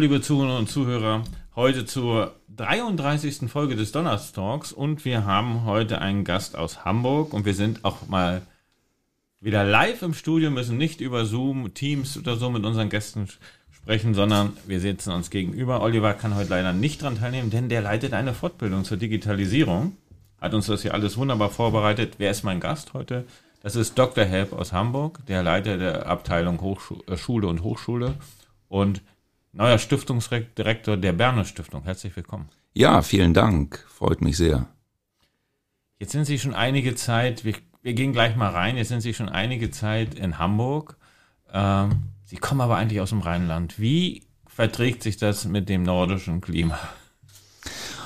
liebe Zuhörer und Zuhörer, heute zur 33. Folge des Donnerstalks und wir haben heute einen Gast aus Hamburg und wir sind auch mal wieder live im Studio, müssen nicht über Zoom, Teams oder so mit unseren Gästen sprechen, sondern wir sitzen uns gegenüber. Oliver kann heute leider nicht dran teilnehmen, denn der leitet eine Fortbildung zur Digitalisierung. Hat uns das hier alles wunderbar vorbereitet. Wer ist mein Gast heute? Das ist Dr. Help aus Hamburg, der Leiter der Abteilung Hochschule äh, und Hochschule und neuer Stiftungsdirektor der Berner Stiftung. Herzlich willkommen. Ja, vielen Dank. Freut mich sehr. Jetzt sind Sie schon einige Zeit, wir, wir gehen gleich mal rein, jetzt sind Sie schon einige Zeit in Hamburg. Ähm, Sie kommen aber eigentlich aus dem Rheinland. Wie verträgt sich das mit dem nordischen Klima?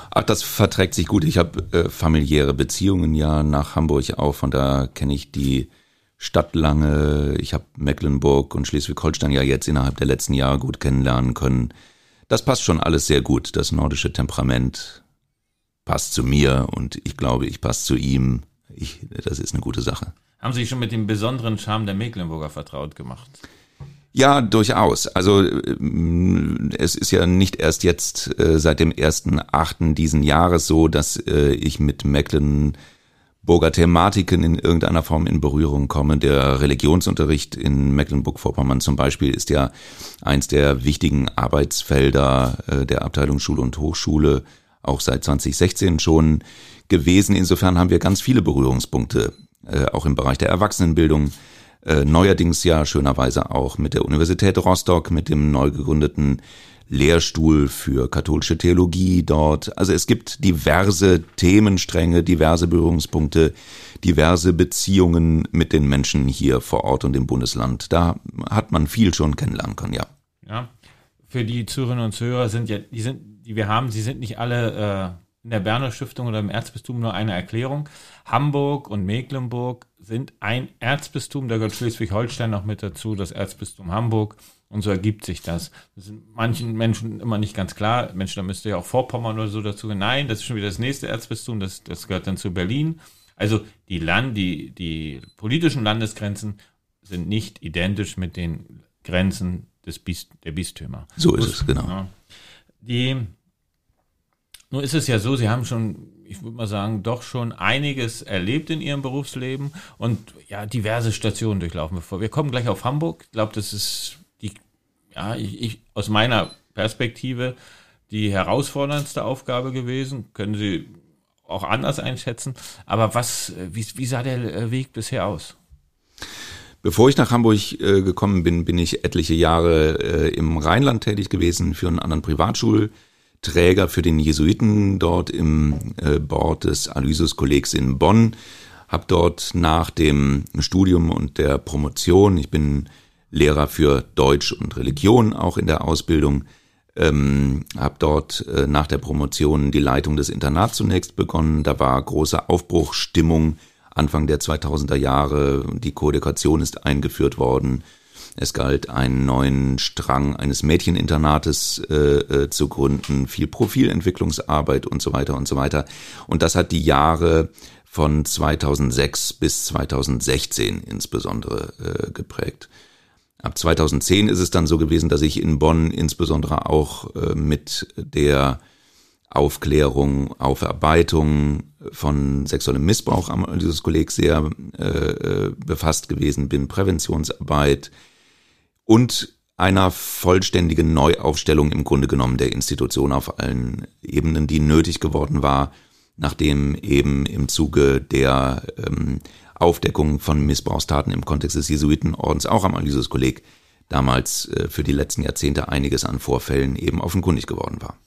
Ach, das verträgt sich gut. Ich habe äh, familiäre Beziehungen ja nach Hamburg auch, von da kenne ich die Stadt lange. Ich habe Mecklenburg und Schleswig-Holstein ja jetzt innerhalb der letzten Jahre gut kennenlernen können. Das passt schon alles sehr gut. Das nordische Temperament passt zu mir und ich glaube, ich passe zu ihm. Ich, das ist eine gute Sache. Haben Sie sich schon mit dem besonderen Charme der Mecklenburger vertraut gemacht? Ja, durchaus. Also äh, es ist ja nicht erst jetzt äh, seit dem ersten Achten diesen Jahres so, dass äh, ich mit Mecklenburger Thematiken in irgendeiner Form in Berührung komme. Der Religionsunterricht in Mecklenburg-Vorpommern zum Beispiel ist ja eins der wichtigen Arbeitsfelder äh, der Abteilung Schule und Hochschule, auch seit 2016 schon gewesen. Insofern haben wir ganz viele Berührungspunkte, äh, auch im Bereich der Erwachsenenbildung äh, neuerdings ja schönerweise auch mit der Universität Rostock, mit dem neu gegründeten Lehrstuhl für katholische Theologie dort. Also es gibt diverse Themenstränge, diverse Berührungspunkte, diverse Beziehungen mit den Menschen hier vor Ort und im Bundesland. Da hat man viel schon kennenlernen können, ja. Ja. Für die Zuhörerinnen und Zuhörer sind ja, die sind, die wir haben, sie sind nicht alle äh, in der Berner Stiftung oder im Erzbistum nur eine Erklärung. Hamburg und Mecklenburg sind ein Erzbistum, da gehört Schleswig-Holstein noch mit dazu, das Erzbistum Hamburg. Und so ergibt sich das. Das sind manchen Menschen immer nicht ganz klar. Mensch, da müsste ja auch Vorpommern oder so dazu gehen. Nein, das ist schon wieder das nächste Erzbistum, das, das gehört dann zu Berlin. Also die Land, die, die politischen Landesgrenzen sind nicht identisch mit den Grenzen des Bist, der Bistümer. So ist es, genau. Die nun ist es ja so, Sie haben schon, ich würde mal sagen, doch schon einiges erlebt in Ihrem Berufsleben und ja, diverse Stationen durchlaufen bevor. Wir kommen gleich auf Hamburg. Ich glaube, das ist ja, ich, ich, aus meiner Perspektive die herausforderndste Aufgabe gewesen. Können Sie auch anders einschätzen. Aber was, wie, wie sah der Weg bisher aus? Bevor ich nach Hamburg äh, gekommen bin, bin ich etliche Jahre äh, im Rheinland tätig gewesen für einen anderen Privatschul Träger für den Jesuiten dort im äh, Board des Aloysius-Kollegs in Bonn. Hab dort nach dem Studium und der Promotion, ich bin Lehrer für Deutsch und Religion auch in der Ausbildung, ähm, habe dort äh, nach der Promotion die Leitung des Internats zunächst begonnen. Da war große Aufbruchstimmung Anfang der 2000er Jahre. Die Kodekation ist eingeführt worden. Es galt, einen neuen Strang eines Mädcheninternates äh, äh, zu gründen, viel Profilentwicklungsarbeit und so weiter und so weiter. Und das hat die Jahre von 2006 bis 2016 insbesondere äh, geprägt. Ab 2010 ist es dann so gewesen, dass ich in Bonn insbesondere auch äh, mit der Aufklärung, Aufarbeitung von sexuellem Missbrauch am dieses Kolleg sehr äh, äh, befasst gewesen bin, Präventionsarbeit, und einer vollständigen Neuaufstellung im Grunde genommen der Institution auf allen Ebenen, die nötig geworden war, nachdem eben im Zuge der ähm, Aufdeckung von Missbrauchstaten im Kontext des Jesuitenordens auch am Aloysius-Kolleg damals äh, für die letzten Jahrzehnte einiges an Vorfällen eben offenkundig geworden war.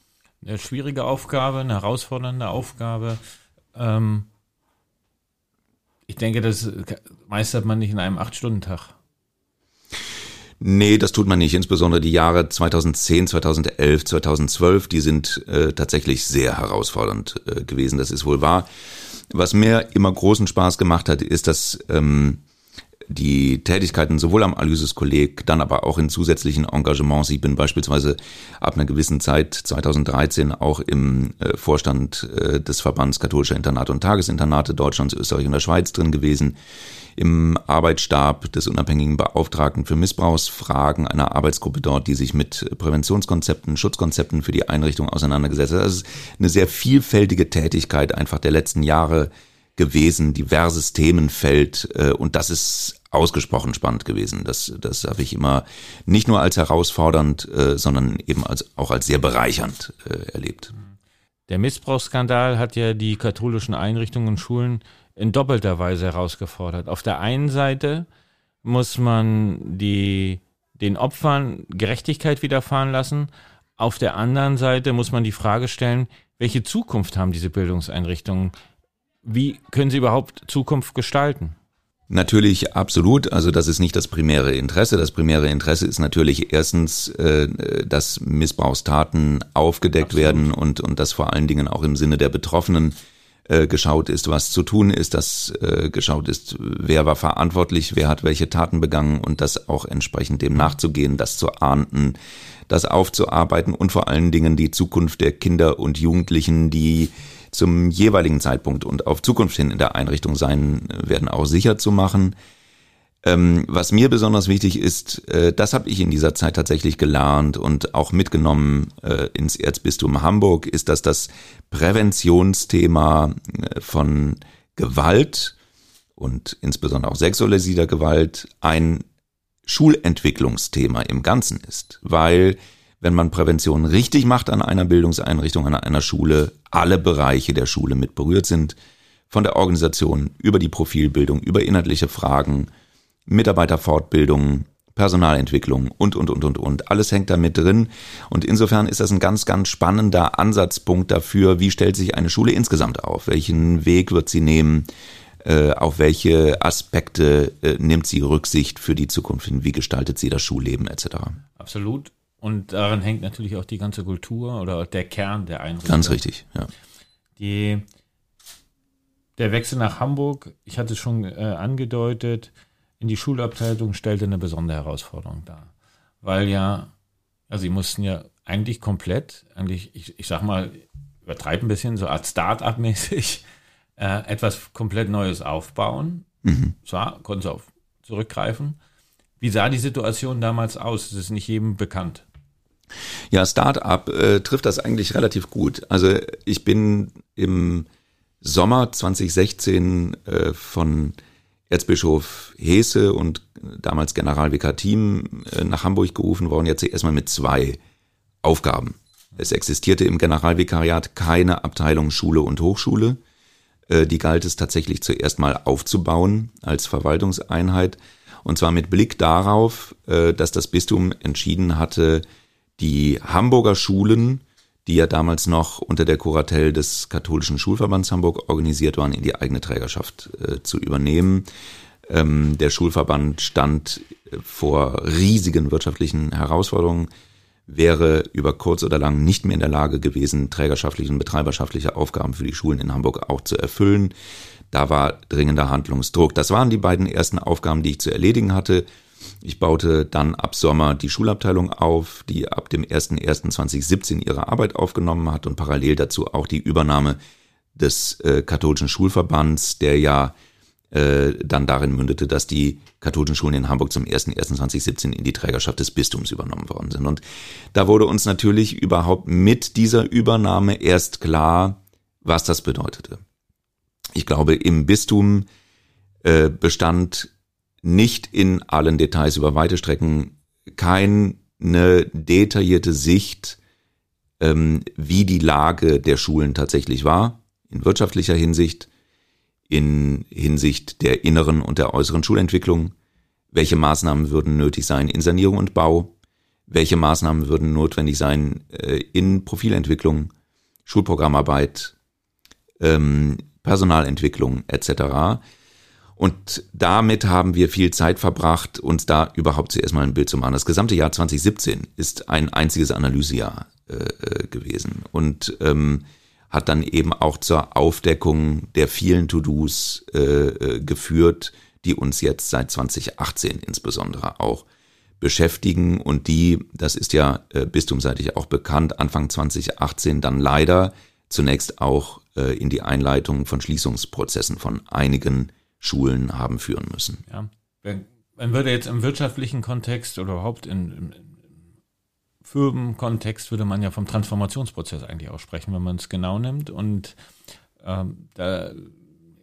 Eine schwierige Aufgabe, eine herausfordernde Aufgabe. Ähm, ich denke, das meistert man nicht in einem Acht-Stunden-Tag. Nee, das tut man nicht. Insbesondere die Jahre 2010, 2011, 2012, die sind äh, tatsächlich sehr herausfordernd äh, gewesen. Das ist wohl wahr. Was mir immer großen Spaß gemacht hat, ist, dass ähm, die Tätigkeiten sowohl am Aloysius-Kolleg, dann aber auch in zusätzlichen Engagements. Ich bin beispielsweise ab einer gewissen Zeit, 2013, auch im äh, Vorstand äh, des Verbands katholischer Internate und Tagesinternate Deutschlands, Österreich und der Schweiz drin gewesen im Arbeitsstab des unabhängigen Beauftragten für Missbrauchsfragen, einer Arbeitsgruppe dort, die sich mit Präventionskonzepten, Schutzkonzepten für die Einrichtung auseinandergesetzt hat. Das ist eine sehr vielfältige Tätigkeit einfach der letzten Jahre gewesen, diverses Themenfeld äh, und das ist ausgesprochen spannend gewesen. Das, das habe ich immer nicht nur als herausfordernd, äh, sondern eben als, auch als sehr bereichernd äh, erlebt. Der Missbrauchsskandal hat ja die katholischen Einrichtungen und Schulen in doppelter Weise herausgefordert. Auf der einen Seite muss man die, den Opfern Gerechtigkeit widerfahren lassen. Auf der anderen Seite muss man die Frage stellen, welche Zukunft haben diese Bildungseinrichtungen? Wie können sie überhaupt Zukunft gestalten? Natürlich absolut. Also das ist nicht das primäre Interesse. Das primäre Interesse ist natürlich erstens, äh, dass Missbrauchstaten aufgedeckt absolut. werden und, und das vor allen Dingen auch im Sinne der Betroffenen äh, geschaut ist, was zu tun ist, dass äh, geschaut ist, wer war verantwortlich, wer hat welche Taten begangen und das auch entsprechend dem nachzugehen, das zu ahnden, das aufzuarbeiten und vor allen Dingen die Zukunft der Kinder und Jugendlichen, die zum jeweiligen Zeitpunkt und auf Zukunft hin in der Einrichtung sein werden, auch sicher zu machen. Ähm, was mir besonders wichtig ist, äh, das habe ich in dieser Zeit tatsächlich gelernt und auch mitgenommen äh, ins Erzbistum Hamburg, ist, dass das Präventionsthema äh, von Gewalt und insbesondere auch sexualisierter Gewalt ein Schulentwicklungsthema im Ganzen ist, weil wenn man Prävention richtig macht an einer Bildungseinrichtung, an einer Schule, alle Bereiche der Schule mit berührt sind, von der Organisation über die Profilbildung, über inhaltliche Fragen, Mitarbeiterfortbildung, Personalentwicklung und, und, und, und, und. Alles hängt da mit drin. Und insofern ist das ein ganz, ganz spannender Ansatzpunkt dafür, wie stellt sich eine Schule insgesamt auf? Welchen Weg wird sie nehmen? Äh, auf welche Aspekte äh, nimmt sie Rücksicht für die Zukunft hin? Wie gestaltet sie das Schulleben etc.? Absolut. Und daran hängt natürlich auch die ganze Kultur oder der Kern der Einrichtung. Ganz richtig, ja. Die, der Wechsel nach Hamburg, ich hatte es schon äh, angedeutet, in die Schulabteilung stellte eine besondere Herausforderung dar. Weil ja, also sie mussten ja eigentlich komplett, eigentlich, ich, ich sag mal, übertreibe ein bisschen, so als Start-up-mäßig, äh, etwas komplett Neues aufbauen. Mhm. Zwar konnten sie auf zurückgreifen. Wie sah die Situation damals aus? Das ist nicht jedem bekannt. Ja, Start-up äh, trifft das eigentlich relativ gut. Also ich bin im Sommer 2016 äh, von Erzbischof Hese und damals Generalvikar Team äh, nach Hamburg gerufen worden, jetzt erstmal mit zwei Aufgaben. Es existierte im Generalvikariat keine Abteilung Schule und Hochschule. Äh, die galt es tatsächlich zuerst mal aufzubauen als Verwaltungseinheit. Und zwar mit Blick darauf, äh, dass das Bistum entschieden hatte, die Hamburger Schulen die ja damals noch unter der Kuratel des katholischen Schulverbands Hamburg organisiert waren, in die eigene Trägerschaft äh, zu übernehmen. Ähm, der Schulverband stand äh, vor riesigen wirtschaftlichen Herausforderungen, wäre über kurz oder lang nicht mehr in der Lage gewesen, trägerschaftliche und betreiberschaftliche Aufgaben für die Schulen in Hamburg auch zu erfüllen. Da war dringender Handlungsdruck. Das waren die beiden ersten Aufgaben, die ich zu erledigen hatte. Ich baute dann ab Sommer die Schulabteilung auf, die ab dem 01.01.2017 ihre Arbeit aufgenommen hat und parallel dazu auch die Übernahme des äh, katholischen Schulverbands, der ja äh, dann darin mündete, dass die katholischen Schulen in Hamburg zum 01.01.2017 in die Trägerschaft des Bistums übernommen worden sind. Und da wurde uns natürlich überhaupt mit dieser Übernahme erst klar, was das bedeutete. Ich glaube, im Bistum äh, bestand nicht in allen Details über weite Strecken keine detaillierte Sicht, ähm, wie die Lage der Schulen tatsächlich war, in wirtschaftlicher Hinsicht, in Hinsicht der inneren und der äußeren Schulentwicklung, welche Maßnahmen würden nötig sein in Sanierung und Bau, welche Maßnahmen würden notwendig sein äh, in Profilentwicklung, Schulprogrammarbeit, ähm, Personalentwicklung etc. Und damit haben wir viel Zeit verbracht, uns da überhaupt zuerst mal ein Bild zu machen. Das gesamte Jahr 2017 ist ein einziges Analysejahr äh, äh, gewesen und ähm, hat dann eben auch zur Aufdeckung der vielen To-Dos äh, äh, geführt, die uns jetzt seit 2018 insbesondere auch beschäftigen und die, das ist ja äh, bistumseitig auch bekannt, Anfang 2018 dann leider zunächst auch äh, in die Einleitung von Schließungsprozessen von einigen Schulen haben führen müssen. Ja, man würde jetzt im wirtschaftlichen Kontext oder überhaupt in, im, Firmenkontext würde man ja vom Transformationsprozess eigentlich auch sprechen, wenn man es genau nimmt. Und ähm, da,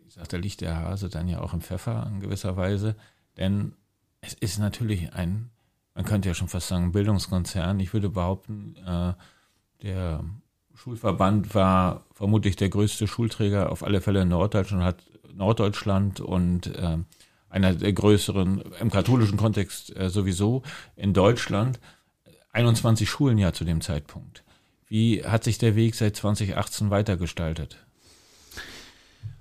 ich sag, da liegt der Hase dann ja auch im Pfeffer in gewisser Weise, denn es ist natürlich ein man könnte ja schon fast sagen, Bildungskonzern. Ich würde behaupten, äh, der Schulverband war vermutlich der größte Schulträger auf alle Fälle in Norddeutschland, hat Norddeutschland und äh, einer der größeren, im katholischen Kontext äh, sowieso in Deutschland, 21 Schulen ja zu dem Zeitpunkt. Wie hat sich der Weg seit 2018 weitergestaltet?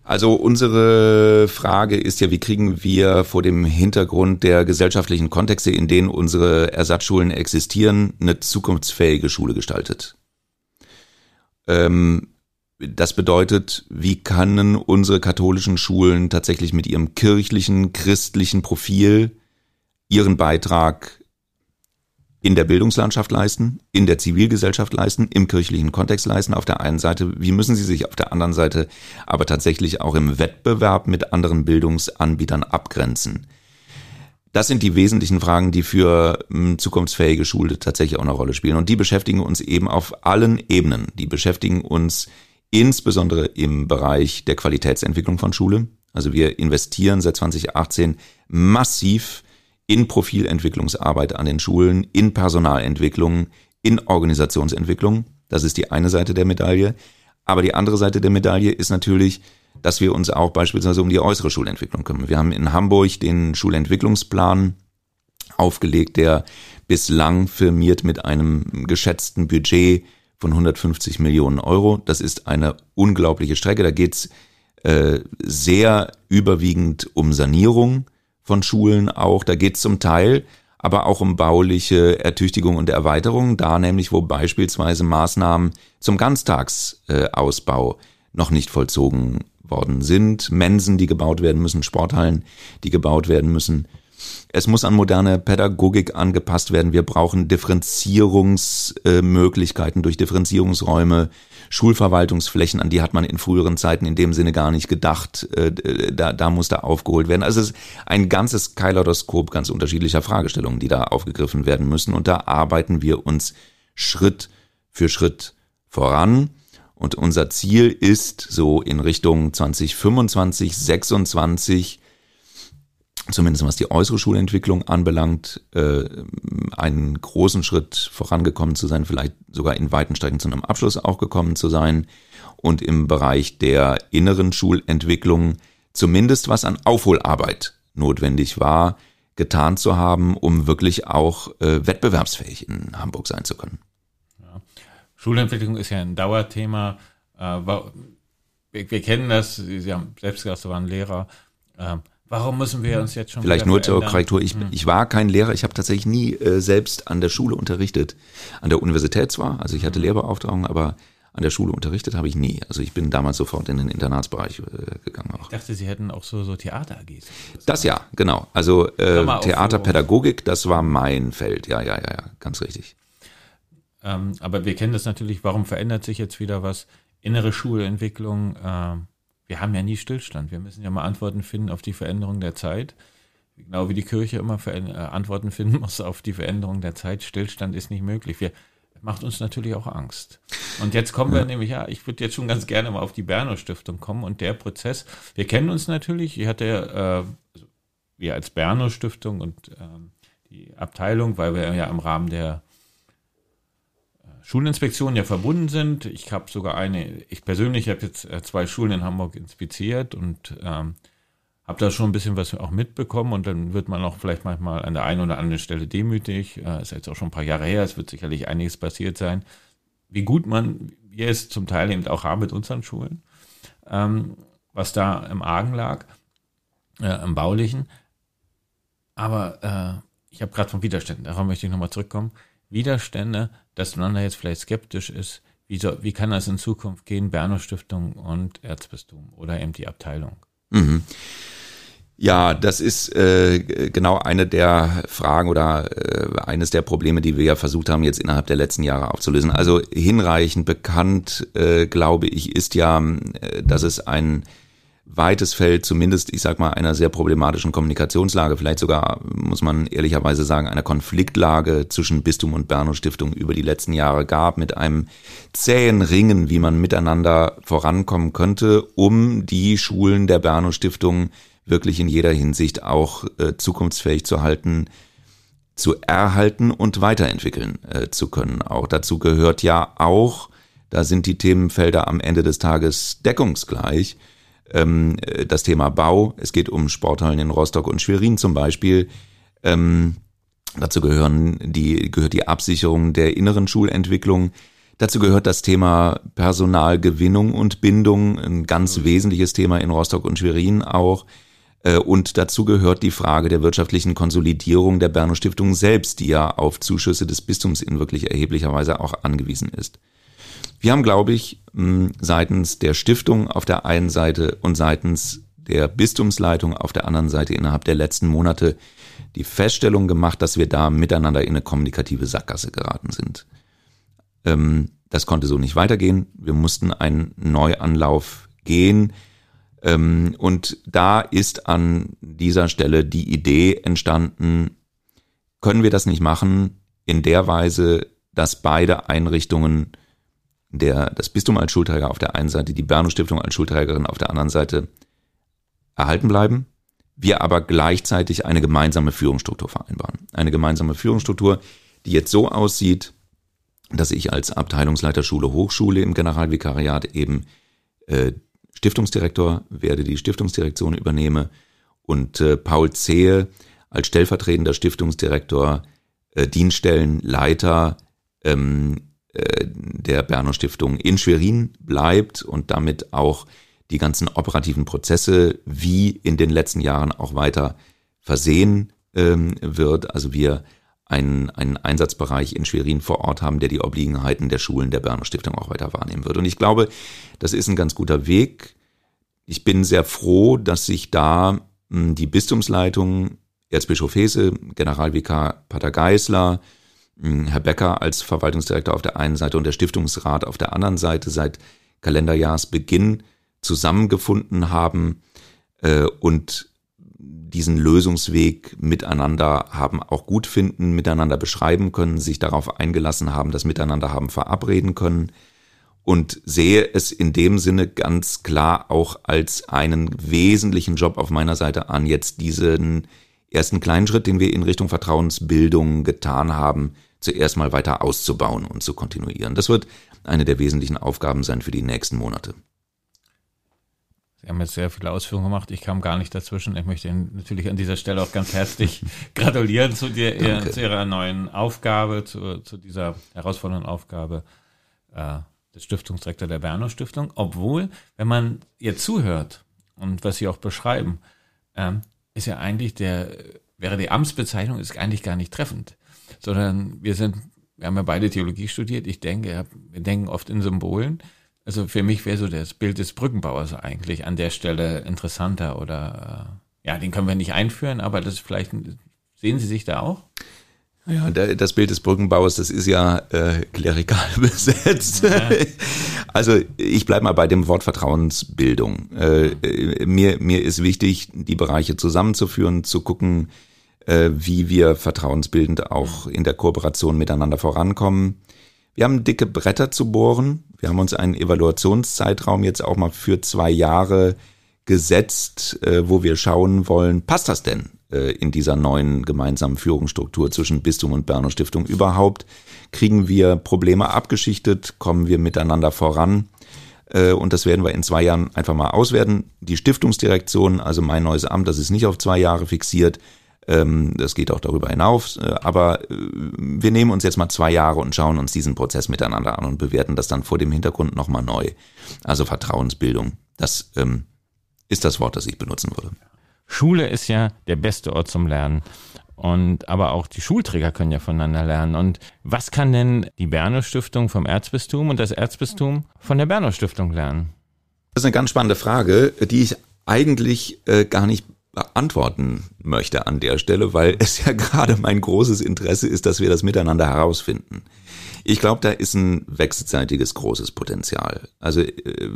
Also unsere Frage ist ja, wie kriegen wir vor dem Hintergrund der gesellschaftlichen Kontexte, in denen unsere Ersatzschulen existieren, eine zukunftsfähige Schule gestaltet? Ähm, das bedeutet, wie können unsere katholischen Schulen tatsächlich mit ihrem kirchlichen, christlichen Profil ihren Beitrag in der Bildungslandschaft leisten, in der Zivilgesellschaft leisten, im kirchlichen Kontext leisten auf der einen Seite, wie müssen sie sich auf der anderen Seite aber tatsächlich auch im Wettbewerb mit anderen Bildungsanbietern abgrenzen. Das sind die wesentlichen Fragen, die für hm, zukunftsfähige Schule tatsächlich auch eine Rolle spielen. Und die beschäftigen uns eben auf allen Ebenen. Die beschäftigen uns insbesondere im Bereich der Qualitätsentwicklung von Schule. Also wir investieren seit 2018 massiv in Profilentwicklungsarbeit an den Schulen, in Personalentwicklung, in Organisationsentwicklung. Das ist die eine Seite der Medaille. Aber die andere Seite der Medaille ist natürlich, dass wir uns auch beispielsweise um die äußere Schulentwicklung kümmern. Wir haben in Hamburg den Schulentwicklungsplan aufgelegt, der bislang firmiert mit einem geschätzten Budget von 150 Millionen Euro. Das ist eine unglaubliche Strecke. Da geht's äh, sehr überwiegend um Sanierung von Schulen auch. Da geht es zum Teil aber auch um bauliche Ertüchtigung und Erweiterung, da nämlich, wo beispielsweise Maßnahmen zum Ganztagsausbau noch nicht vollzogen worden sind, Mensen, die gebaut werden müssen, Sporthallen, die gebaut werden müssen. Es muss an moderne Pädagogik angepasst werden. Wir brauchen Differenzierungsmöglichkeiten durch Differenzierungsräume, Schulverwaltungsflächen, an die hat man in früheren Zeiten in dem Sinne gar nicht gedacht. Äh, da, da muss da aufgeholt werden. Also es ist ein ganzes Keilodoskop ganz unterschiedlicher Fragestellungen, die da aufgegriffen werden müssen. Und da arbeiten wir uns Schritt für Schritt voran. Und unser Ziel ist so in Richtung 2025, 26 zumindest was die äußere Schulentwicklung anbelangt, äh, einen großen Schritt vorangekommen zu sein, vielleicht sogar in weiten Strecken zu einem Abschluss auch gekommen zu sein und im Bereich der inneren Schulentwicklung zumindest was an Aufholarbeit notwendig war, getan zu haben, um wirklich auch äh, wettbewerbsfähig in Hamburg sein zu können. Ja. Schulentwicklung ist ja ein Dauerthema. Äh, wir, wir, kennen das, Sie haben selbst gesagt, Sie waren Lehrer. Warum müssen wir uns jetzt schon Vielleicht nur zur Korrektur. Ich, hm. ich war kein Lehrer. Ich habe tatsächlich nie äh, selbst an der Schule unterrichtet. An der Universität zwar, also ich hatte hm. Lehrbeauftragung, aber an der Schule unterrichtet habe ich nie. Also ich bin damals sofort in den Internatsbereich äh, gegangen. Auch. Ich dachte, Sie hätten auch so, so Theater-AGs. Das ja, genau. Also äh, Theaterpädagogik, das war mein Feld. Ja, ja, ja, ja, ganz richtig. Ähm, aber wir kennen das natürlich. Warum verändert sich jetzt wieder was? Innere Schulentwicklung. Äh, wir haben ja nie Stillstand. Wir müssen ja mal Antworten finden auf die Veränderung der Zeit. Genau wie die Kirche immer äh, Antworten finden muss auf die Veränderung der Zeit. Stillstand ist nicht möglich. Wir, macht uns natürlich auch Angst. Und jetzt kommen wir nämlich, ja, ich würde jetzt schon ganz gerne mal auf die Berner Stiftung kommen und der Prozess. Wir kennen uns natürlich. Ich hatte, äh, wir als Berner Stiftung und äh, die Abteilung, weil wir ja im Rahmen der Schulinspektionen ja verbunden sind. Ich habe sogar eine, ich persönlich habe jetzt äh, zwei Schulen in Hamburg inspiziert und ähm, habe da schon ein bisschen was auch mitbekommen und dann wird man auch vielleicht manchmal an der einen oder anderen Stelle demütig. Äh, ist jetzt auch schon ein paar Jahre her, es wird sicherlich einiges passiert sein. Wie gut man wir es zum Teil eben auch haben mit unseren Schulen, ähm, was da im Argen lag, äh, im Baulichen. Aber äh, ich habe gerade von Widerständen, darauf möchte ich nochmal zurückkommen. Widerstände, dass man da jetzt vielleicht skeptisch ist, wie, so, wie kann das in Zukunft gehen, Berner Stiftung und Erzbistum oder eben die Abteilung? Mhm. Ja, das ist äh, genau eine der Fragen oder äh, eines der Probleme, die wir ja versucht haben, jetzt innerhalb der letzten Jahre aufzulösen. Also hinreichend bekannt, äh, glaube ich, ist ja, äh, dass es ein weites Feld, zumindest, ich sag mal, einer sehr problematischen Kommunikationslage, vielleicht sogar, muss man ehrlicherweise sagen, einer Konfliktlage zwischen Bistum und Berno Stiftung über die letzten Jahre gab, mit einem zähen Ringen, wie man miteinander vorankommen könnte, um die Schulen der Berno Stiftung wirklich in jeder Hinsicht auch äh, zukunftsfähig zu halten, zu erhalten und weiterentwickeln äh, zu können. Auch dazu gehört ja auch, da sind die Themenfelder am Ende des Tages deckungsgleich, ähm, äh, das Thema Bau. Es geht um Sporthallen in Rostock und Schwerin zum Beispiel. Ähm, dazu gehören die, gehört die Absicherung der inneren Schulentwicklung. Dazu gehört das Thema Personalgewinnung und Bindung, ein ganz mhm. wesentliches Thema in Rostock und Schwerin auch. Äh, und dazu gehört die Frage der wirtschaftlichen Konsolidierung der Berner Stiftung selbst, die ja auf Zuschüsse des Bistums in wirklich erheblicher Weise auch angewiesen ist. Wir haben, glaube ich, seitens der Stiftung auf der einen Seite und seitens der Bistumsleitung auf der anderen Seite innerhalb der letzten Monate die Feststellung gemacht, dass wir da miteinander in eine kommunikative Sackgasse geraten sind. Ähm, das konnte so nicht weitergehen. Wir mussten einen Neuanlauf gehen. Ähm, und da ist an dieser Stelle die Idee entstanden, können wir das nicht machen in der Weise, dass beide Einrichtungen der, das Bistum als Schulträger auf der einen Seite, die Berno Stiftung als Schulträgerin auf der anderen Seite erhalten bleiben, wir aber gleichzeitig eine gemeinsame Führungsstruktur vereinbaren. Eine gemeinsame Führungsstruktur, die jetzt so aussieht, dass ich als Abteilungsleiter Schule Hochschule im Generalvikariat eben äh, Stiftungsdirektor werde, die Stiftungsdirektion übernehme und äh, Paul Zehe als stellvertretender Stiftungsdirektor äh, Dienststellenleiter ähm, äh, der Berner Stiftung in Schwerin bleibt und damit auch die ganzen operativen Prozesse wie in den letzten Jahren auch weiter versehen ähm, wird. Also wir einen, einen Einsatzbereich in Schwerin vor Ort haben, der die Obliegenheiten der Schulen der Berner Stiftung auch weiter wahrnehmen wird. Und ich glaube, das ist ein ganz guter Weg. Ich bin sehr froh, dass sich da mh, die Bistumsleitung, Erzbischof Hese, Generalvikar Pater Geisler, hm, Herr Becker als Verwaltungsdirektor auf der einen Seite und der Stiftungsrat auf der anderen Seite seit Kalenderjahrsbeginn zusammengefunden haben äh, und diesen Lösungsweg miteinander haben auch gut finden, miteinander beschreiben können, sich darauf eingelassen haben, das miteinander haben verabreden können und sehe es in dem Sinne ganz klar auch als einen wesentlichen Job auf meiner Seite an, jetzt diesen ersten kleinen Schritt, den wir in Richtung Vertrauensbildung getan haben, zuerst mal weiter auszubauen und zu kontinuieren. Das wird eine der wesentlichen Aufgaben sein für die nächsten Monate. Sie haben jetzt sehr viele Ausführungen gemacht. Ich kam gar nicht dazwischen. Ich möchte Ihnen natürlich an dieser Stelle auch ganz herzlich gratulieren zu, dir, zu Ihrer neuen Aufgabe, zu, zu dieser herausfordernden Aufgabe äh, des Stiftungsdirektors der Berno Stiftung. Obwohl, wenn man ihr zuhört und was Sie auch beschreiben, ähm, ist ja eigentlich der, wäre die Amtsbezeichnung ist eigentlich gar nicht treffend, sondern wir sind, wir haben ja beide Theologie studiert. Ich denke, wir denken oft in Symbolen. Also für mich wäre so das Bild des Brückenbauers eigentlich an der Stelle interessanter oder, äh, ja, den können wir nicht einführen, aber das ist vielleicht, sehen Sie sich da auch? Ja, das Bild des Brückenbauers, das ist ja äh, klerikal besetzt. Ja. Also ich bleibe mal bei dem Wort Vertrauensbildung. Äh, mir, mir ist wichtig, die Bereiche zusammenzuführen, zu gucken, äh, wie wir vertrauensbildend auch in der Kooperation miteinander vorankommen. Wir haben dicke Bretter zu bohren. Wir haben uns einen Evaluationszeitraum jetzt auch mal für zwei Jahre gesetzt, äh, wo wir schauen wollen, passt das denn äh, in dieser neuen gemeinsamen Führungsstruktur zwischen Bistum und Berner Stiftung überhaupt? Kriegen wir Probleme abgeschichtet? Kommen wir miteinander voran? Äh, und das werden wir in zwei Jahren einfach mal auswerten. Die Stiftungsdirektion, also mein neues Amt, das ist nicht auf zwei Jahre fixiert. Ähm, das geht auch darüber hinaus. Aber wir nehmen uns jetzt mal zwei Jahre und schauen uns diesen Prozess miteinander an und bewerten das dann vor dem Hintergrund nochmal neu. Also Vertrauensbildung. Das ähm, ist das Wort, das ich benutzen würde. Schule ist ja der beste Ort zum Lernen. Und aber auch die Schulträger können ja voneinander lernen. Und was kann denn die Berner Stiftung vom Erzbistum und das Erzbistum von der Berner Stiftung lernen? Das ist eine ganz spannende Frage, die ich eigentlich äh, gar nicht beantworten möchte an der Stelle, weil es ja gerade mein großes Interesse ist, dass wir das miteinander herausfinden. Ich glaube, da ist ein wechselseitiges großes Potenzial. Also äh,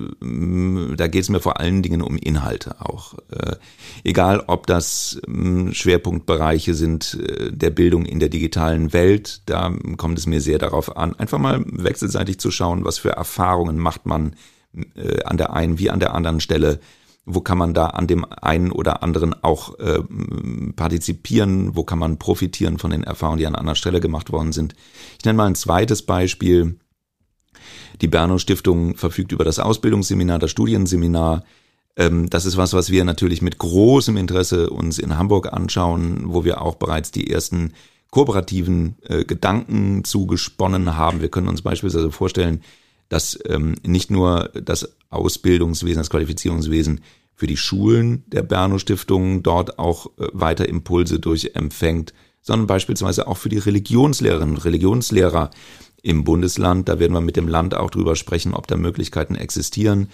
da geht es mir vor allen Dingen um Inhalte auch. Äh, egal, ob das äh, Schwerpunktbereiche sind äh, der Bildung in der digitalen Welt, da kommt es mir sehr darauf an, einfach mal wechselseitig zu schauen, was für Erfahrungen macht man äh, an der einen wie an der anderen Stelle wo kann man da an dem einen oder anderen auch äh, partizipieren, wo kann man profitieren von den Erfahrungen, die an anderer Stelle gemacht worden sind. Ich nenne mal ein zweites Beispiel. Die Berno Stiftung verfügt über das Ausbildungsseminar, das Studienseminar. Ähm, das ist was, was wir natürlich mit großem Interesse uns in Hamburg anschauen, wo wir auch bereits die ersten kooperativen äh, Gedanken zugesponnen haben. Wir können uns beispielsweise vorstellen, dass ähm, nicht nur das Ausbildungswesen, das Qualifizierungswesen für die Schulen der Berno Stiftung dort auch äh, weiter Impulse durch empfängt, sondern beispielsweise auch für die Religionslehrerinnen und Religionslehrer im Bundesland. Da werden wir mit dem Land auch drüber sprechen, ob da Möglichkeiten existieren.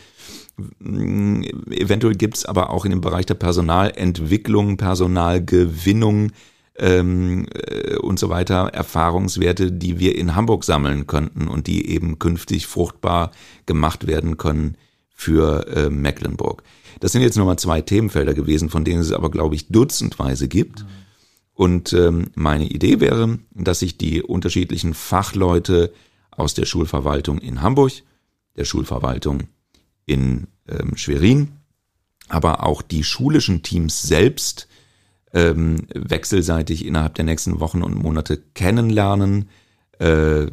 Eventuell gibt es aber auch in dem Bereich der Personalentwicklung, Personalgewinnung ähm, äh, und so weiter Erfahrungswerte, die wir in Hamburg sammeln könnten und die eben künftig fruchtbar gemacht werden können für äh, Mecklenburg. Das sind jetzt nochmal zwei Themenfelder gewesen, von denen es aber, glaube ich, dutzendweise gibt. Und ähm, meine Idee wäre, dass sich die unterschiedlichen Fachleute aus der Schulverwaltung in Hamburg, der Schulverwaltung in ähm, Schwerin, aber auch die schulischen Teams selbst ähm, wechselseitig innerhalb der nächsten Wochen und Monate kennenlernen, äh,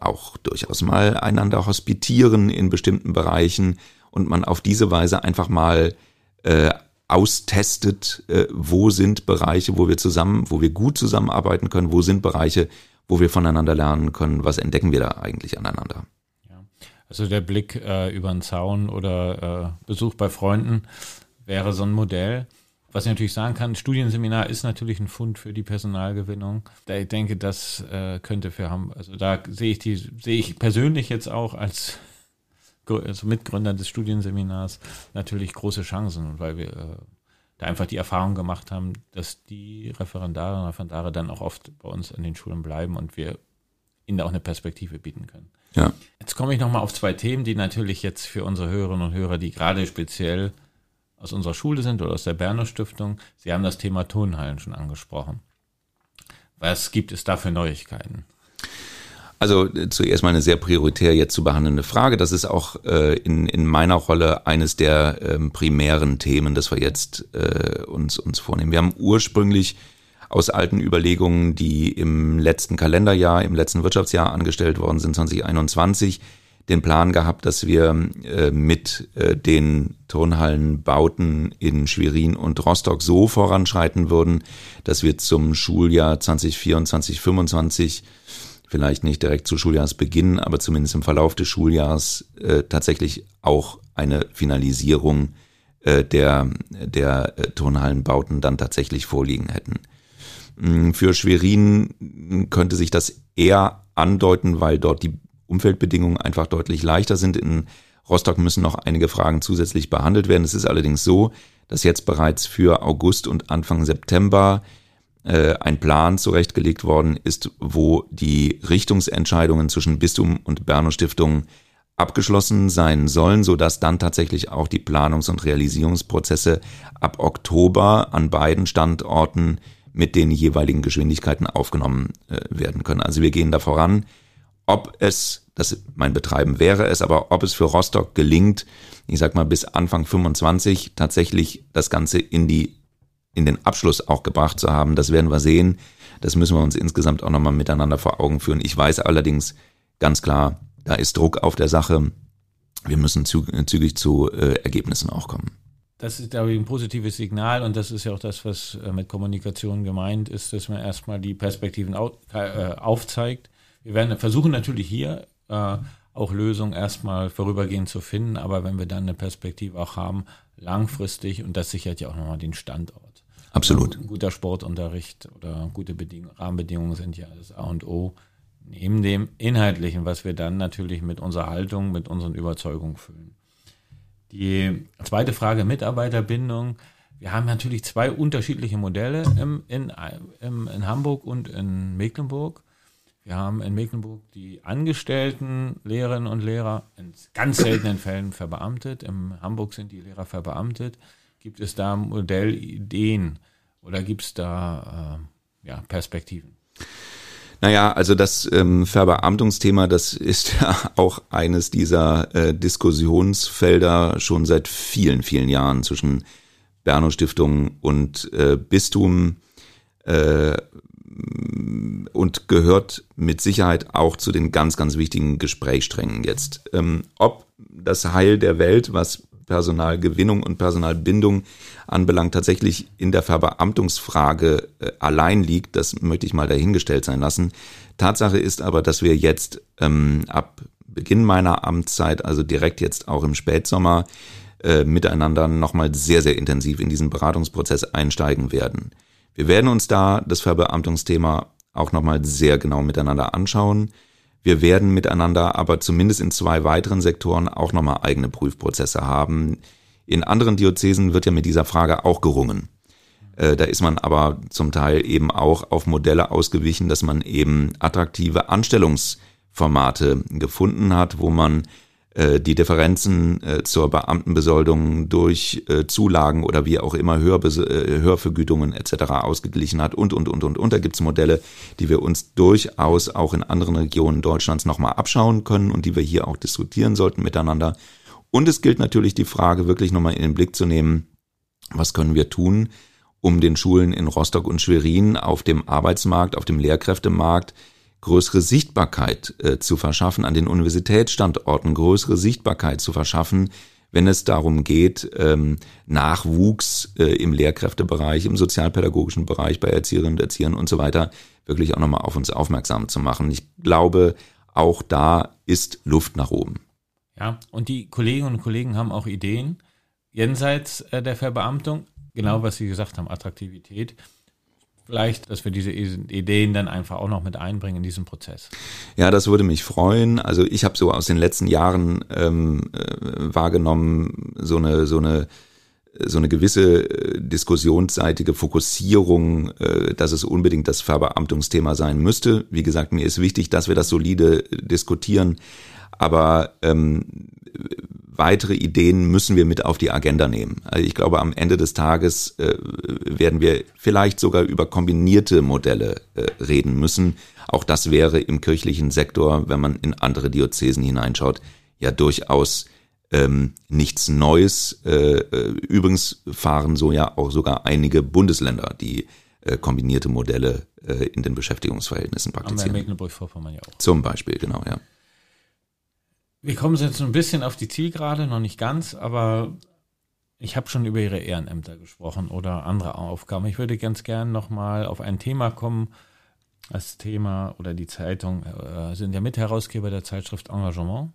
auch durchaus mal einander hospitieren in bestimmten Bereichen und man auf diese Weise einfach mal äh, austestet, äh, wo sind Bereiche, wo wir zusammen, wo wir gut zusammenarbeiten können, wo sind Bereiche, wo wir voneinander lernen können, was entdecken wir da eigentlich aneinander. Also der Blick äh, über den Zaun oder äh, Besuch bei Freunden wäre so ein Modell. Was ich natürlich sagen kann, Studienseminar ist natürlich ein Fund für die Personalgewinnung. Ich denke, das äh, könnte für haben, also da sehe ich die, sehe ich persönlich jetzt auch als also Mitgründer des Studienseminars natürlich große Chancen, weil wir äh, da einfach die Erfahrung gemacht haben, dass die Referendare und Referendare dann auch oft bei uns an den Schulen bleiben und wir ihnen da auch eine Perspektive bieten können. Ja. Jetzt komme ich nochmal auf zwei Themen, die natürlich jetzt für unsere Hörerinnen und Hörer, die gerade speziell aus unserer Schule sind oder aus der Berner Stiftung. Sie haben das Thema Turnhallen schon angesprochen. Was gibt es da für Neuigkeiten? Also äh, zuerst mal eine sehr prioritär jetzt zu behandelnde Frage. Das ist auch äh, in, in meiner Rolle eines der ähm, primären Themen, das wir jetzt äh, uns, uns vornehmen. Wir haben ursprünglich aus alten Überlegungen, die im letzten Kalenderjahr, im letzten Wirtschaftsjahr angestellt worden sind, 2021, den Plan gehabt, dass wir äh, mit äh, den Turnhallenbauten in Schwerin und Rostock so voranschreiten würden, dass wir zum Schuljahr 2024, 2025 vielleicht nicht direkt zu Schuljahresbeginn, aber zumindest im Verlauf des Schuljahres äh, tatsächlich auch eine Finalisierung äh, der, der äh, Turnhallenbauten dann tatsächlich vorliegen hätten. Mm, für Schwerin könnte sich das eher andeuten, weil dort die Umfeldbedingungen einfach deutlich leichter sind. In Rostock müssen noch einige Fragen zusätzlich behandelt werden. Es ist allerdings so, dass jetzt bereits für August und Anfang September äh, ein Plan zurechtgelegt worden ist, wo die Richtungsentscheidungen zwischen Bistum und Berner Stiftung abgeschlossen sein sollen, so dass dann tatsächlich auch die Planungs- und Realisierungsprozesse ab Oktober an beiden Standorten mit den jeweiligen Geschwindigkeiten aufgenommen äh, werden können. Also wir gehen da voran ob es, das mein Betreiben wäre es, aber ob es für Rostock gelingt, ich sag mal bis Anfang 25 tatsächlich das Ganze in die, in den Abschluss auch gebracht zu haben, das werden wir sehen. Das müssen wir uns insgesamt auch nochmal miteinander vor Augen führen. Ich weiß allerdings ganz klar, da ist Druck auf der Sache. Wir müssen zügig zu äh, Ergebnissen auch kommen. Das ist, glaube ich, ein positives Signal und das ist ja auch das, was äh, mit Kommunikation gemeint ist, dass man erstmal die Perspektiven äh, aufzeigt wir werden versuchen natürlich hier äh, auch Lösungen erstmal vorübergehend zu finden, aber wenn wir dann eine Perspektive auch haben, langfristig, und das sichert ja auch nochmal den Standort. Absolut. Ein guter Sportunterricht oder gute Beding Rahmenbedingungen sind ja das A und O. Neben dem Inhaltlichen, was wir dann natürlich mit unserer Haltung, mit unseren Überzeugungen füllen. Die zweite Frage, Mitarbeiterbindung. Wir haben natürlich zwei unterschiedliche Modelle im, in, im, in Hamburg und in Mecklenburg. Wir haben in Mecklenburg die angestellten Lehrerinnen und Lehrer in ganz seltenen Fällen verbeamtet. In Hamburg sind die Lehrer verbeamtet. Gibt es da Modellideen oder gibt es da äh, ja, Perspektiven? Naja, also das ähm, Verbeamtungsthema, das ist ja auch eines dieser äh, Diskussionsfelder schon seit vielen, vielen Jahren zwischen Berno Stiftung und äh, Bistum äh, und gehört mit Sicherheit auch zu den ganz, ganz wichtigen Gesprächssträngen jetzt. Ähm, ob das Heil der Welt, was Personalgewinnung und Personalbindung anbelangt, tatsächlich in der Verbeamtungsfrage äh, allein liegt, das möchte ich mal dahingestellt sein lassen. Tatsache ist aber, dass wir jetzt ähm, ab Beginn meiner Amtszeit, also direkt jetzt auch im Spätsommer, äh, miteinander nochmal sehr, sehr intensiv in diesen Beratungsprozess einsteigen werden. Wir werden uns da das Verbeamtungsthema auch nochmal sehr genau miteinander anschauen. Wir werden miteinander aber zumindest in zwei weiteren Sektoren auch nochmal eigene Prüfprozesse haben. In anderen Diözesen wird ja mit dieser Frage auch gerungen. Äh, da ist man aber zum Teil eben auch auf Modelle ausgewichen, dass man eben attraktive Anstellungsformate gefunden hat, wo man die Differenzen äh, zur Beamtenbesoldung durch äh, Zulagen oder wie auch immer Hörbes Hörvergütungen etc. ausgeglichen hat und, und, und, und, und. Da gibt's Modelle, die wir uns durchaus auch in anderen Regionen Deutschlands nochmal abschauen können und die wir hier auch diskutieren sollten miteinander. Und es gilt natürlich die Frage wirklich nochmal in den Blick zu nehmen, was können wir tun, um den Schulen in Rostock und Schwerin auf dem Arbeitsmarkt, auf dem Lehrkräftemarkt größere Sichtbarkeit äh, zu verschaffen, an den Universitätsstandorten größere Sichtbarkeit zu verschaffen, wenn es darum geht, ähm, Nachwuchs äh, im Lehrkräftebereich, im sozialpädagogischen Bereich, bei Erzieherinnen und Erziehern und so weiter wirklich auch nochmal auf uns aufmerksam zu machen. Ich glaube, auch da ist Luft nach oben. Ja, und die Kolleginnen und Kollegen haben auch Ideen jenseits äh, der Verbeamtung, genau was Sie gesagt haben, Attraktivität vielleicht, dass wir diese Ideen dann einfach auch noch mit einbringen in diesen Prozess. Ja, das würde mich freuen. Also ich habe so aus den letzten Jahren ähm, äh, wahrgenommen, so eine, so eine so eine gewisse äh, diskussionsseitige Fokussierung, äh, dass es unbedingt das Verbeamtungsthema sein müsste. Wie gesagt, mir ist wichtig, dass wir das solide diskutieren, aber ähm, weitere Ideen müssen wir mit auf die Agenda nehmen. Also ich glaube, am Ende des Tages äh, werden wir vielleicht sogar über kombinierte Modelle äh, reden müssen. Auch das wäre im kirchlichen Sektor, wenn man in andere Diözesen hineinschaut, ja durchaus ähm, nichts Neues. Äh, äh übrigens fahren so ja auch sogar einige Bundesländer, die äh, kombinierte Modelle äh, in den Beschäftigungsverhältnissen praktizieren. Mecklenburg-Vorpommern ja auch. Zum Beispiel, genau, ja. Wir kommen jetzt ein bisschen auf die Zielgerade, noch nicht ganz, aber ich habe schon über Ihre Ehrenämter gesprochen oder andere Aufgaben. Ich würde ganz gern nochmal auf ein Thema kommen. Das Thema oder die Zeitung äh, sind ja Mitherausgeber der Zeitschrift Engagement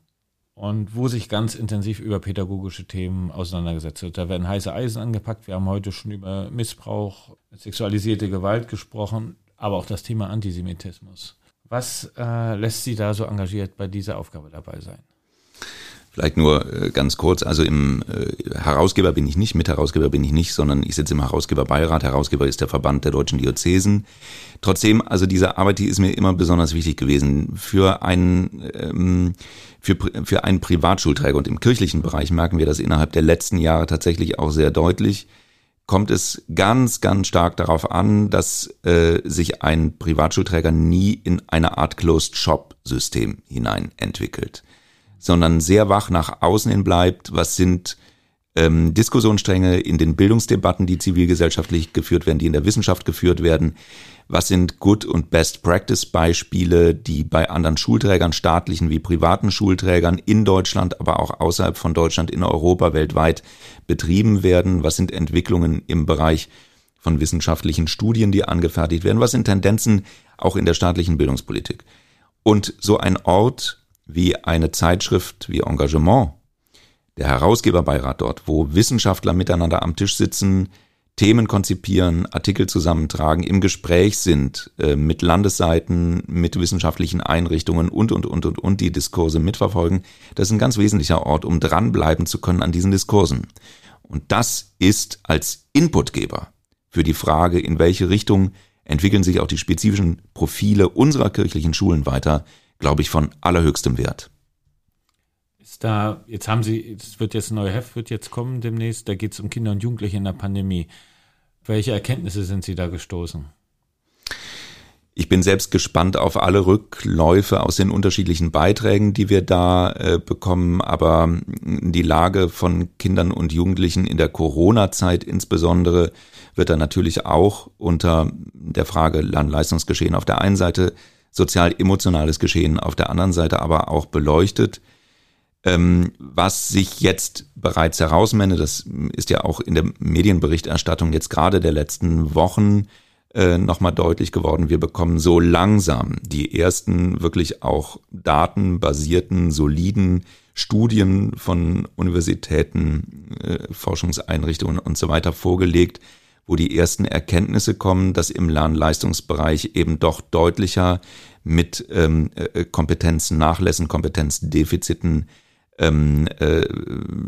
und wo sich ganz intensiv über pädagogische Themen auseinandergesetzt wird. Da werden heiße Eisen angepackt. Wir haben heute schon über Missbrauch, sexualisierte Gewalt gesprochen, aber auch das Thema Antisemitismus. Was äh, lässt Sie da so engagiert bei dieser Aufgabe dabei sein? Vielleicht nur äh, ganz kurz, also im äh, Herausgeber bin ich nicht, Mitherausgeber bin ich nicht, sondern ich sitze im Herausgeberbeirat. Herausgeber ist der Verband der deutschen Diözesen. Trotzdem, also diese Arbeit, die ist mir immer besonders wichtig gewesen. Für einen, ähm, für, für einen Privatschulträger und im kirchlichen Bereich merken wir das innerhalb der letzten Jahre tatsächlich auch sehr deutlich kommt es ganz, ganz stark darauf an, dass äh, sich ein Privatschulträger nie in eine Art Closed-Shop-System hinein entwickelt sondern sehr wach nach außen hin bleibt. Was sind ähm, Diskussionsstränge in den Bildungsdebatten, die zivilgesellschaftlich geführt werden, die in der Wissenschaft geführt werden? Was sind Good- und Best-Practice-Beispiele, die bei anderen Schulträgern, staatlichen wie privaten Schulträgern in Deutschland, aber auch außerhalb von Deutschland, in Europa, weltweit betrieben werden? Was sind Entwicklungen im Bereich von wissenschaftlichen Studien, die angefertigt werden? Was sind Tendenzen auch in der staatlichen Bildungspolitik? Und so ein Ort wie eine Zeitschrift wie Engagement, der Herausgeberbeirat dort, wo Wissenschaftler miteinander am Tisch sitzen, Themen konzipieren, Artikel zusammentragen, im Gespräch sind äh, mit Landesseiten, mit wissenschaftlichen Einrichtungen und, und, und, und, und die Diskurse mitverfolgen. Das ist ein ganz wesentlicher Ort, um dranbleiben zu können an diesen Diskursen. Und das ist als Inputgeber für die Frage, in welche Richtung entwickeln sich auch die spezifischen Profile unserer kirchlichen Schulen weiter, glaube ich, von allerhöchstem Wert. Ist da, jetzt haben Sie, es wird jetzt ein neues Heft, wird jetzt kommen demnächst, da geht es um Kinder und Jugendliche in der Pandemie. Welche Erkenntnisse sind Sie da gestoßen? Ich bin selbst gespannt auf alle Rückläufe aus den unterschiedlichen Beiträgen, die wir da äh, bekommen. Aber die Lage von Kindern und Jugendlichen in der Corona-Zeit insbesondere wird dann natürlich auch unter der Frage Lernleistungsgeschehen auf der einen Seite, sozial-emotionales Geschehen auf der anderen Seite aber auch beleuchtet. Ähm, was sich jetzt bereits herausmende, das ist ja auch in der Medienberichterstattung jetzt gerade der letzten Wochen äh, nochmal deutlich geworden. Wir bekommen so langsam die ersten wirklich auch datenbasierten, soliden Studien von Universitäten, äh, Forschungseinrichtungen und so weiter vorgelegt, wo die ersten Erkenntnisse kommen, dass im Lernleistungsbereich eben doch deutlicher mit ähm, äh, Kompetenzen, Nachlässen, Kompetenzdefiziten, ähm, äh,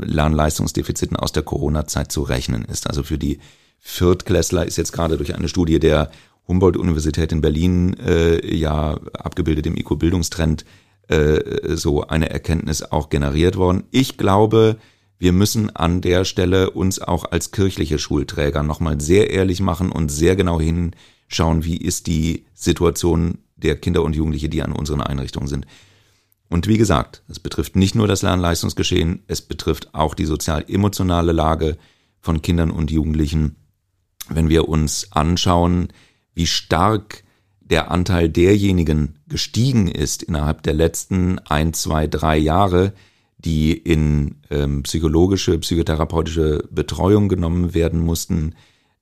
Lernleistungsdefiziten aus der Corona-Zeit zu rechnen ist. Also für die Viertklässler ist jetzt gerade durch eine Studie der Humboldt-Universität in Berlin äh, ja abgebildet im IQ-Bildungstrend äh, so eine Erkenntnis auch generiert worden. Ich glaube, wir müssen an der Stelle uns auch als kirchliche Schulträger nochmal sehr ehrlich machen und sehr genau hinschauen, wie ist die Situation der Kinder und Jugendliche, die an unseren Einrichtungen sind. Und wie gesagt, es betrifft nicht nur das Lernleistungsgeschehen, es betrifft auch die sozial-emotionale Lage von Kindern und Jugendlichen wenn wir uns anschauen, wie stark der Anteil derjenigen gestiegen ist innerhalb der letzten ein, zwei, drei Jahre, die in ähm, psychologische, psychotherapeutische Betreuung genommen werden mussten,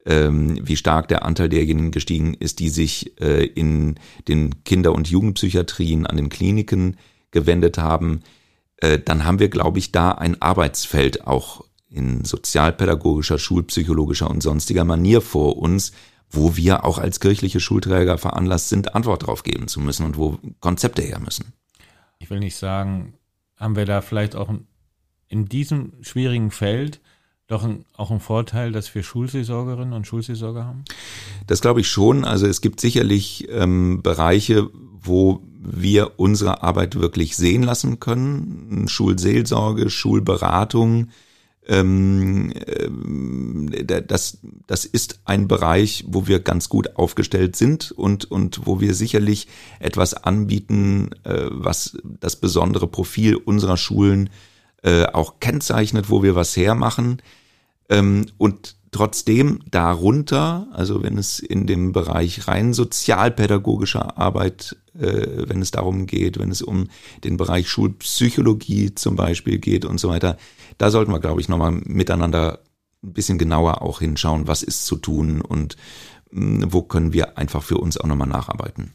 ähm, wie stark der Anteil derjenigen gestiegen ist, die sich äh, in den Kinder- und Jugendpsychiatrien an den Kliniken gewendet haben, äh, dann haben wir, glaube ich, da ein Arbeitsfeld auch in sozialpädagogischer, schulpsychologischer und sonstiger Manier vor uns, wo wir auch als kirchliche Schulträger veranlasst sind, Antwort drauf geben zu müssen und wo Konzepte her müssen. Ich will nicht sagen, haben wir da vielleicht auch in diesem schwierigen Feld doch ein, auch ein Vorteil, dass wir Schulseelsorgerinnen und Schulseelsorger haben? Das glaube ich schon. Also es gibt sicherlich ähm, Bereiche, wo wir unsere Arbeit wirklich sehen lassen können. Schulseelsorge, Schulberatung, ähm, äh, das, das ist ein Bereich, wo wir ganz gut aufgestellt sind und, und wo wir sicherlich etwas anbieten, äh, was das besondere Profil unserer Schulen äh, auch kennzeichnet, wo wir was hermachen. Ähm, und trotzdem darunter, also wenn es in dem Bereich rein sozialpädagogischer Arbeit, äh, wenn es darum geht, wenn es um den Bereich Schulpsychologie zum Beispiel geht und so weiter, da sollten wir, glaube ich, nochmal miteinander ein bisschen genauer auch hinschauen, was ist zu tun und hm, wo können wir einfach für uns auch nochmal nacharbeiten.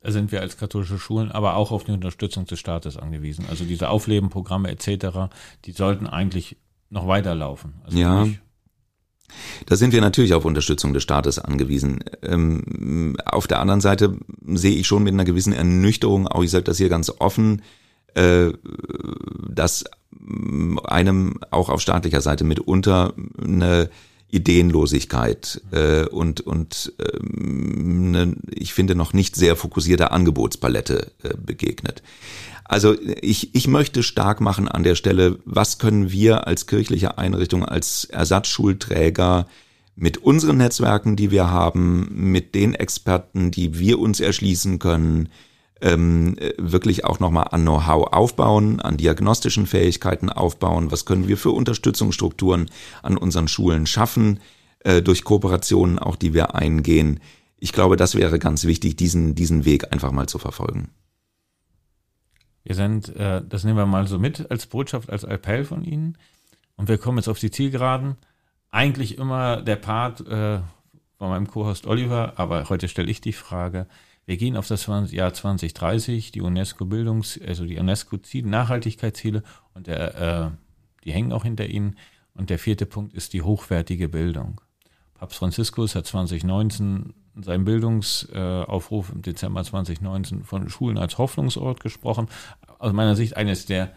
Da sind wir als katholische Schulen aber auch auf die Unterstützung des Staates angewiesen. Also diese Auflebenprogramme etc., die sollten eigentlich noch weiterlaufen. Also ja. Da sind wir natürlich auf Unterstützung des Staates angewiesen. Ähm, auf der anderen Seite sehe ich schon mit einer gewissen Ernüchterung, auch ich sage das hier ganz offen, äh, dass einem auch auf staatlicher Seite mitunter eine Ideenlosigkeit äh, und und ähm, eine, ich finde noch nicht sehr fokussierte Angebotspalette äh, begegnet. Also ich, ich möchte stark machen an der Stelle, was können wir als kirchliche Einrichtung, als Ersatzschulträger mit unseren Netzwerken, die wir haben, mit den Experten, die wir uns erschließen können, ähm, wirklich auch nochmal an Know-how aufbauen, an diagnostischen Fähigkeiten aufbauen, was können wir für Unterstützungsstrukturen an unseren Schulen schaffen, äh, durch Kooperationen auch, die wir eingehen. Ich glaube, das wäre ganz wichtig, diesen, diesen Weg einfach mal zu verfolgen. Wir sind, äh, das nehmen wir mal so mit als Botschaft, als Appell von Ihnen. Und wir kommen jetzt auf die Zielgeraden. Eigentlich immer der Part äh, von meinem Co-Host Oliver, aber heute stelle ich die Frage, wir gehen auf das Jahr 2030, die UNESCO-Bildungs-, also die UNESCO-Ziele, Nachhaltigkeitsziele und der, äh, die hängen auch hinter ihnen. Und der vierte Punkt ist die hochwertige Bildung. Papst Franziskus hat 2019 seinem Bildungsaufruf im Dezember 2019 von Schulen als Hoffnungsort gesprochen. Aus meiner Sicht eines der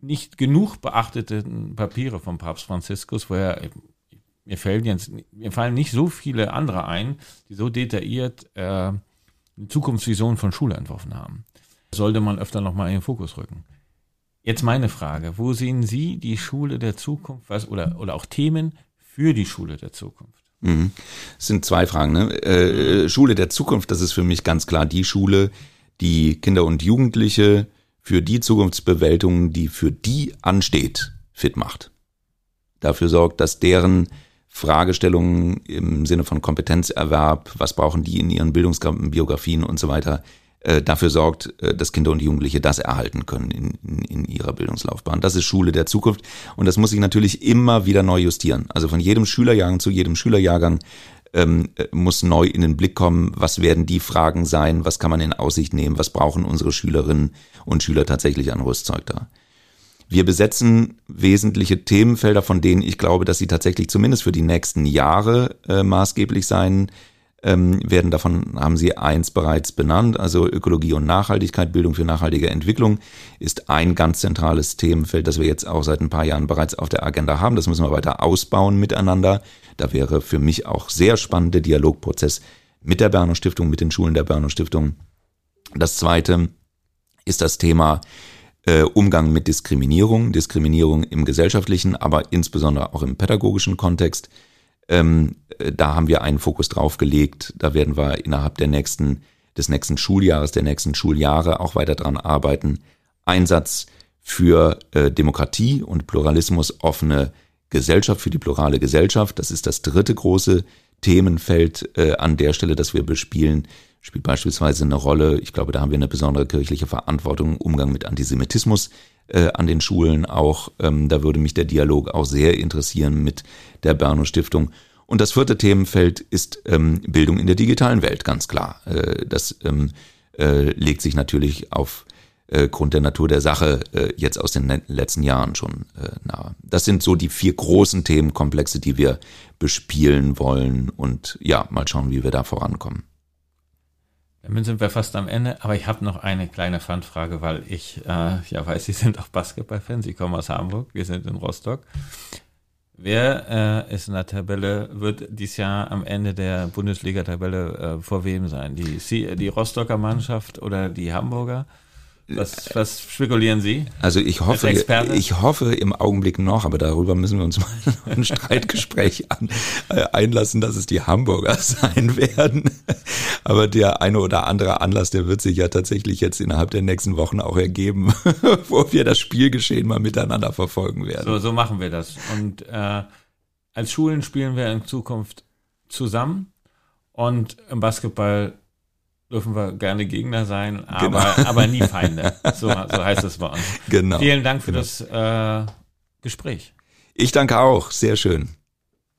nicht genug beachteten Papiere von Papst Franziskus, wo er mir fällt jetzt, mir fallen nicht so viele andere ein, die so detailliert äh, eine Zukunftsvision von Schule entworfen haben. sollte man öfter nochmal in den Fokus rücken. Jetzt meine Frage, wo sehen Sie die Schule der Zukunft was, oder, oder auch Themen für die Schule der Zukunft? Mhm. Es sind zwei Fragen. Ne? Äh, Schule der Zukunft, das ist für mich ganz klar die Schule, die Kinder und Jugendliche für die Zukunftsbewältigung, die für die ansteht, fit macht. Dafür sorgt, dass deren Fragestellungen im Sinne von Kompetenzerwerb, was brauchen die in ihren Bildungsbiografien und so weiter, äh, dafür sorgt, äh, dass Kinder und Jugendliche das erhalten können in, in, in ihrer Bildungslaufbahn. Das ist Schule der Zukunft und das muss sich natürlich immer wieder neu justieren. Also von jedem Schülerjahrgang zu jedem Schülerjahrgang ähm, äh, muss neu in den Blick kommen, was werden die Fragen sein, was kann man in Aussicht nehmen, was brauchen unsere Schülerinnen und Schüler tatsächlich an Rüstzeug da. Wir besetzen wesentliche Themenfelder, von denen ich glaube, dass sie tatsächlich zumindest für die nächsten Jahre äh, maßgeblich sein ähm, werden. Davon haben Sie eins bereits benannt, also Ökologie und Nachhaltigkeit, Bildung für nachhaltige Entwicklung ist ein ganz zentrales Themenfeld, das wir jetzt auch seit ein paar Jahren bereits auf der Agenda haben. Das müssen wir weiter ausbauen miteinander. Da wäre für mich auch sehr spannend der Dialogprozess mit der Berner Stiftung, mit den Schulen der Berner Stiftung. Das zweite ist das Thema äh, Umgang mit Diskriminierung, Diskriminierung im gesellschaftlichen, aber insbesondere auch im pädagogischen Kontext. Ähm, äh, da haben wir einen Fokus drauf gelegt. Da werden wir innerhalb der nächsten, des nächsten Schuljahres, der nächsten Schuljahre auch weiter dran arbeiten. Einsatz für äh, Demokratie und Pluralismus offene Gesellschaft, für die plurale Gesellschaft. Das ist das dritte große Themenfeld äh, an der Stelle, das wir bespielen spielt beispielsweise eine Rolle. Ich glaube, da haben wir eine besondere kirchliche Verantwortung, Umgang mit Antisemitismus äh, an den Schulen auch. Ähm, da würde mich der Dialog auch sehr interessieren mit der Berno Stiftung. Und das vierte Themenfeld ist ähm, Bildung in der digitalen Welt, ganz klar. Äh, das ähm, äh, legt sich natürlich auf äh, Grund der Natur der Sache äh, jetzt aus den letzten Jahren schon äh, nahe. Das sind so die vier großen Themenkomplexe, die wir bespielen wollen und ja, mal schauen, wie wir da vorankommen. Damit sind wir fast am Ende, aber ich habe noch eine kleine Fandfrage, weil ich äh, ja weiß, Sie sind auch Basketballfan, Sie kommen aus Hamburg, wir sind in Rostock. Wer äh, ist in der Tabelle, wird dieses Jahr am Ende der Bundesliga-Tabelle äh, vor wem sein? Die, die Rostocker Mannschaft oder die Hamburger? Was, was spekulieren Sie? Also ich hoffe, ich hoffe im Augenblick noch, aber darüber müssen wir uns mal ein Streitgespräch an, äh, einlassen, dass es die Hamburger sein werden. Aber der eine oder andere Anlass, der wird sich ja tatsächlich jetzt innerhalb der nächsten Wochen auch ergeben, wo wir das Spielgeschehen mal miteinander verfolgen werden. So, so machen wir das. Und äh, als Schulen spielen wir in Zukunft zusammen und im Basketball dürfen wir gerne Gegner sein, aber, genau. aber nie Feinde. So, so heißt es bei uns. Genau. Vielen Dank für genau. das äh, Gespräch. Ich danke auch. Sehr schön.